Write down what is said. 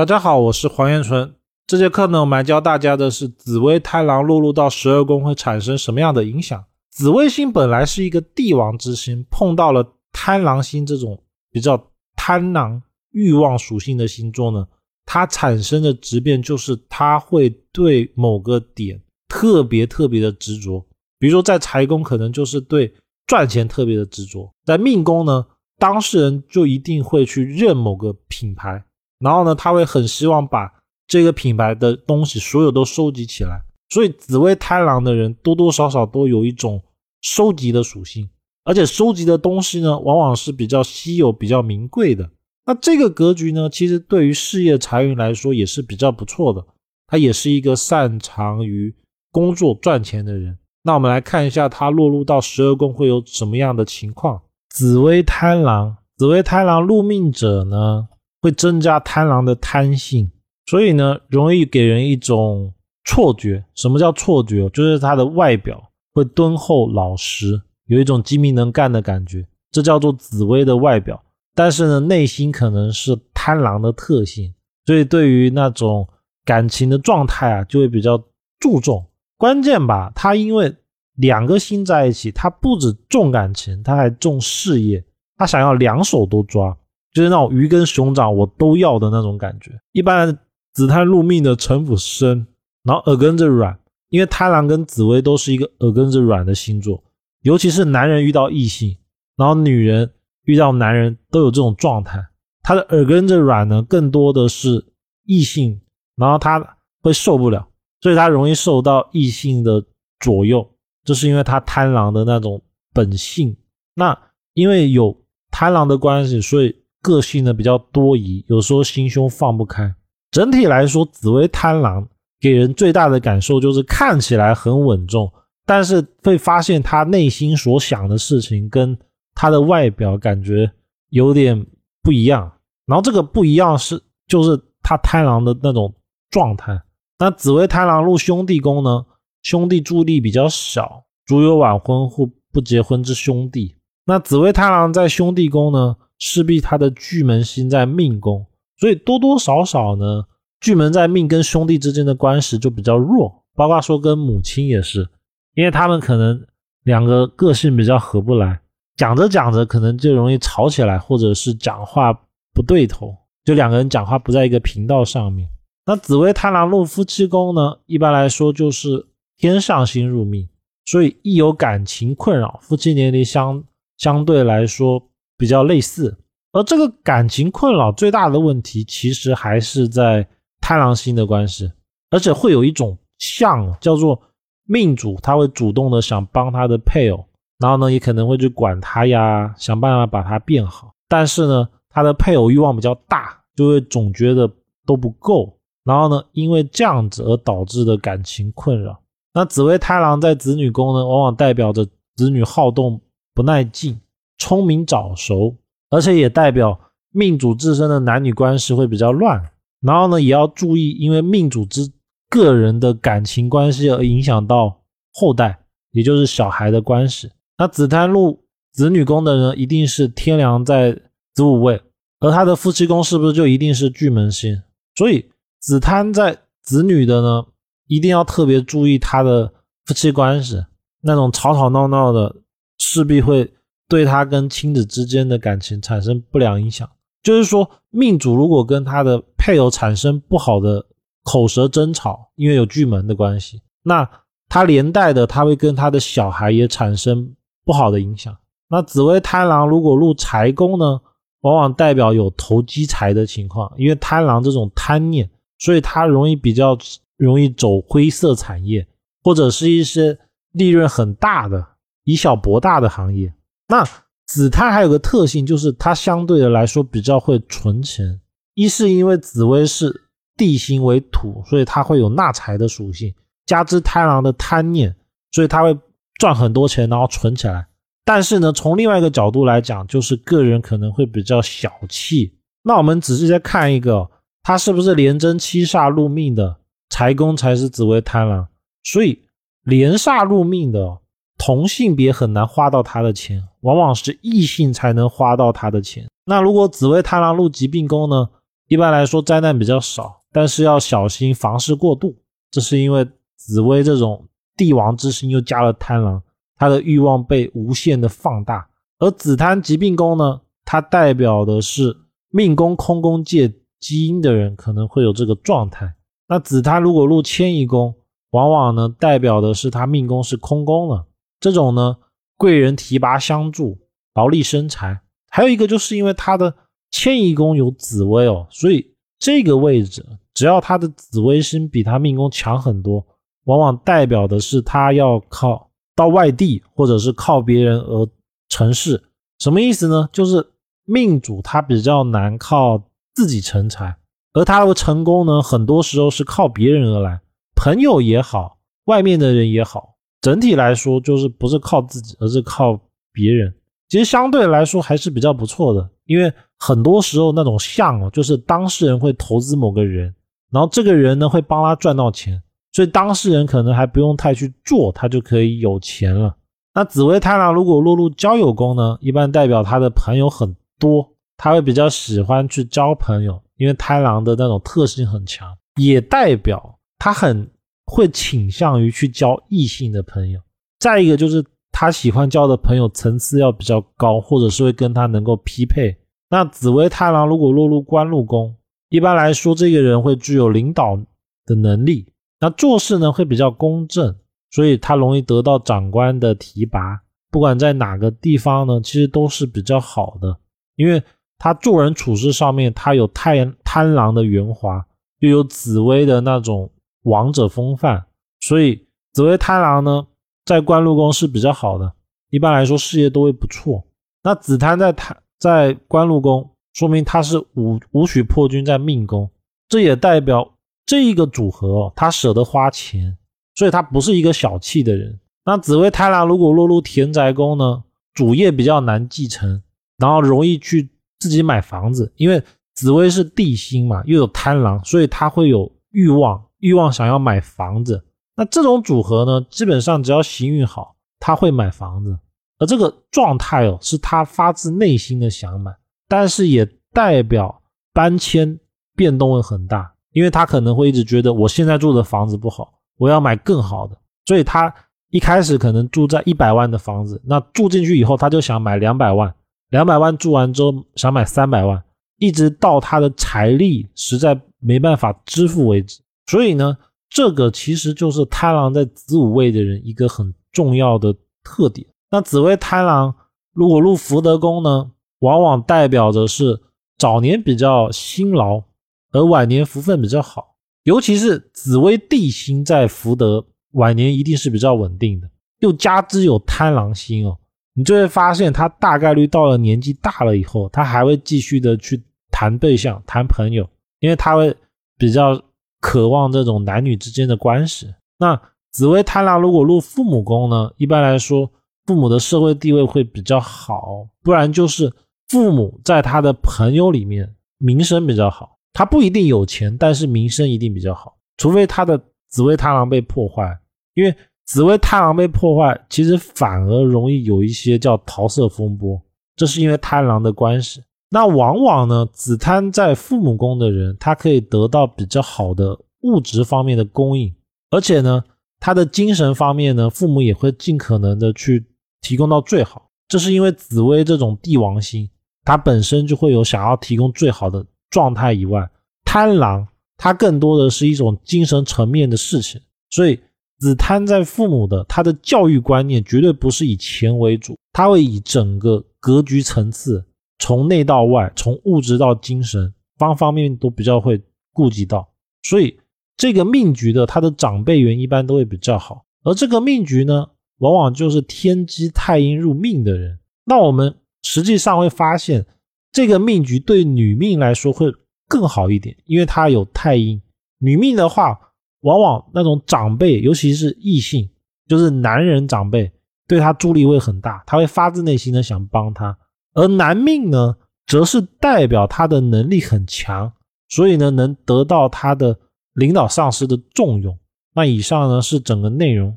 大家好，我是黄彦纯。这节课呢，我们来教大家的是紫微贪狼落入到十二宫会产生什么样的影响。紫微星本来是一个帝王之星，碰到了贪狼星这种比较贪狼欲望属性的星座呢，它产生的质变就是它会对某个点特别特别的执着。比如说在财宫，可能就是对赚钱特别的执着；在命宫呢，当事人就一定会去认某个品牌。然后呢，他会很希望把这个品牌的东西所有都收集起来，所以紫薇贪狼的人多多少少都有一种收集的属性，而且收集的东西呢，往往是比较稀有、比较名贵的。那这个格局呢，其实对于事业财运来说也是比较不错的。他也是一个擅长于工作赚钱的人。那我们来看一下他落入到十二宫会有什么样的情况。紫薇贪狼，紫薇贪狼入命者呢？会增加贪狼的贪性，所以呢，容易给人一种错觉。什么叫错觉？就是他的外表会敦厚老实，有一种精明能干的感觉，这叫做紫薇的外表。但是呢，内心可能是贪狼的特性，所以对于那种感情的状态啊，就会比较注重。关键吧，他因为两个心在一起，他不止重感情，他还重事业，他想要两手都抓。就是那种鱼跟熊掌我都要的那种感觉。一般紫贪入命的城府深，然后耳根子软，因为贪狼跟紫薇都是一个耳根子软的星座，尤其是男人遇到异性，然后女人遇到男人都有这种状态。他的耳根子软呢，更多的是异性，然后他会受不了，所以他容易受到异性的左右，这是因为他贪狼的那种本性。那因为有贪狼的关系，所以。个性呢比较多疑，有时候心胸放不开。整体来说，紫薇贪狼给人最大的感受就是看起来很稳重，但是会发现他内心所想的事情跟他的外表感觉有点不一样。然后这个不一样是就是他贪狼的那种状态。那紫薇贪狼入兄弟宫呢，兄弟助力比较小，主有晚婚或不结婚之兄弟。那紫薇贪狼在兄弟宫呢？势必他的巨门星在命宫，所以多多少少呢，巨门在命跟兄弟之间的关系就比较弱，包括说跟母亲也是，因为他们可能两个个性比较合不来，讲着讲着可能就容易吵起来，或者是讲话不对头，就两个人讲话不在一个频道上面。那紫薇贪狼入夫妻宫呢，一般来说就是天上星入命，所以一有感情困扰，夫妻年龄相相对来说。比较类似，而这个感情困扰最大的问题，其实还是在贪狼星的关系，而且会有一种像叫做命主，他会主动的想帮他的配偶，然后呢，也可能会去管他呀，想办法把他变好，但是呢，他的配偶欲望比较大，就会总觉得都不够，然后呢，因为这样子而导致的感情困扰。那紫薇贪狼在子女宫呢，往往代表着子女好动不耐静。聪明早熟，而且也代表命主自身的男女关系会比较乱。然后呢，也要注意，因为命主之个人的感情关系而影响到后代，也就是小孩的关系。那子贪入子女宫的人，一定是天梁在子午位，而他的夫妻宫是不是就一定是巨门星？所以子贪在子女的呢，一定要特别注意他的夫妻关系，那种吵吵闹闹的，势必会。对他跟亲子之间的感情产生不良影响，就是说，命主如果跟他的配偶产生不好的口舌争吵，因为有巨门的关系，那他连带的他会跟他的小孩也产生不好的影响。那紫薇贪狼如果入财宫呢，往往代表有投机财的情况，因为贪狼这种贪念，所以他容易比较容易走灰色产业，或者是一些利润很大的以小博大的行业。那紫贪还有个特性，就是它相对的来说比较会存钱。一是因为紫薇是地星为土，所以它会有纳财的属性，加之贪狼的贪念，所以它会赚很多钱，然后存起来。但是呢，从另外一个角度来讲，就是个人可能会比较小气。那我们仔细再看一个，它是不是连贞七煞入命的财宫才是紫薇贪狼？所以连煞入命的。同性别很难花到他的钱，往往是异性才能花到他的钱。那如果紫薇贪狼入疾病宫呢？一般来说灾难比较少，但是要小心房事过度。这是因为紫薇这种帝王之星又加了贪狼，他的欲望被无限的放大。而紫贪疾病宫呢，它代表的是命宫空宫借基因的人可能会有这个状态。那紫贪如果入迁移宫，往往呢代表的是他命宫是空宫了。这种呢贵人提拔相助，劳力生财。还有一个就是因为他的。迁移宫有紫薇哦，所以这个位置只要他的紫微星比他命宫强很多，往往代表的是他要靠到外地或者是靠别人而成事。什么意思呢？就是命主他比较难靠自己成才，而他的成功呢，很多时候是靠别人而来，朋友也好，外面的人也好，整体来说就是不是靠自己，而是靠别人。其实相对来说还是比较不错的，因为。很多时候那种像哦，就是当事人会投资某个人，然后这个人呢会帮他赚到钱，所以当事人可能还不用太去做，他就可以有钱了。那紫薇贪狼如果落入交友宫呢，一般代表他的朋友很多，他会比较喜欢去交朋友，因为贪狼的那种特性很强，也代表他很会倾向于去交异性的朋友。再一个就是他喜欢交的朋友层次要比较高，或者是会跟他能够匹配。那紫薇太郎如果落入官禄宫，一般来说，这个人会具有领导的能力，那做事呢会比较公正，所以他容易得到长官的提拔。不管在哪个地方呢，其实都是比较好的，因为他做人处事上面，他有太贪狼的圆滑，又有紫薇的那种王者风范，所以紫薇贪狼呢，在官禄宫是比较好的，一般来说事业都会不错。那紫贪在贪。在官禄宫，说明他是武武曲破军在命宫，这也代表这一个组合哦，他舍得花钱，所以他不是一个小气的人。那紫薇太狼如果落入田宅宫呢，主业比较难继承，然后容易去自己买房子，因为紫薇是地星嘛，又有贪狼，所以他会有欲望，欲望想要买房子。那这种组合呢，基本上只要行运好，他会买房子。而这个状态哦，是他发自内心的想买，但是也代表搬迁变动会很大，因为他可能会一直觉得我现在住的房子不好，我要买更好的，所以他一开始可能住在一百万的房子，那住进去以后他就想买两百万，两百万住完之后想买三百万，一直到他的财力实在没办法支付为止。所以呢，这个其实就是贪狼在子午位的人一个很重要的特点。那紫薇贪狼如果入福德宫呢，往往代表着是早年比较辛劳，而晚年福分比较好。尤其是紫薇地星在福德，晚年一定是比较稳定的。又加之有贪狼星哦，你就会发现他大概率到了年纪大了以后，他还会继续的去谈对象、谈朋友，因为他会比较渴望这种男女之间的关系。那紫薇贪狼如果入父母宫呢，一般来说。父母的社会地位会比较好，不然就是父母在他的朋友里面名声比较好。他不一定有钱，但是名声一定比较好。除非他的紫薇太郎被破坏，因为紫薇太郎被破坏，其实反而容易有一些叫桃色风波。这是因为贪狼的关系。那往往呢，子贪在父母宫的人，他可以得到比较好的物质方面的供应，而且呢，他的精神方面呢，父母也会尽可能的去。提供到最好，这是因为紫薇这种帝王星，它本身就会有想要提供最好的状态以外，贪狼它更多的是一种精神层面的事情，所以子贪在父母的他的教育观念绝对不是以钱为主，他会以整个格局层次，从内到外，从物质到精神，方方面面都比较会顾及到，所以这个命局的他的长辈缘一般都会比较好，而这个命局呢？往往就是天机太阴入命的人，那我们实际上会发现，这个命局对女命来说会更好一点，因为它有太阴。女命的话，往往那种长辈，尤其是异性，就是男人长辈，对他助力会很大，他会发自内心的想帮他。而男命呢，则是代表他的能力很强，所以呢，能得到他的领导上司的重用。那以上呢是整个内容。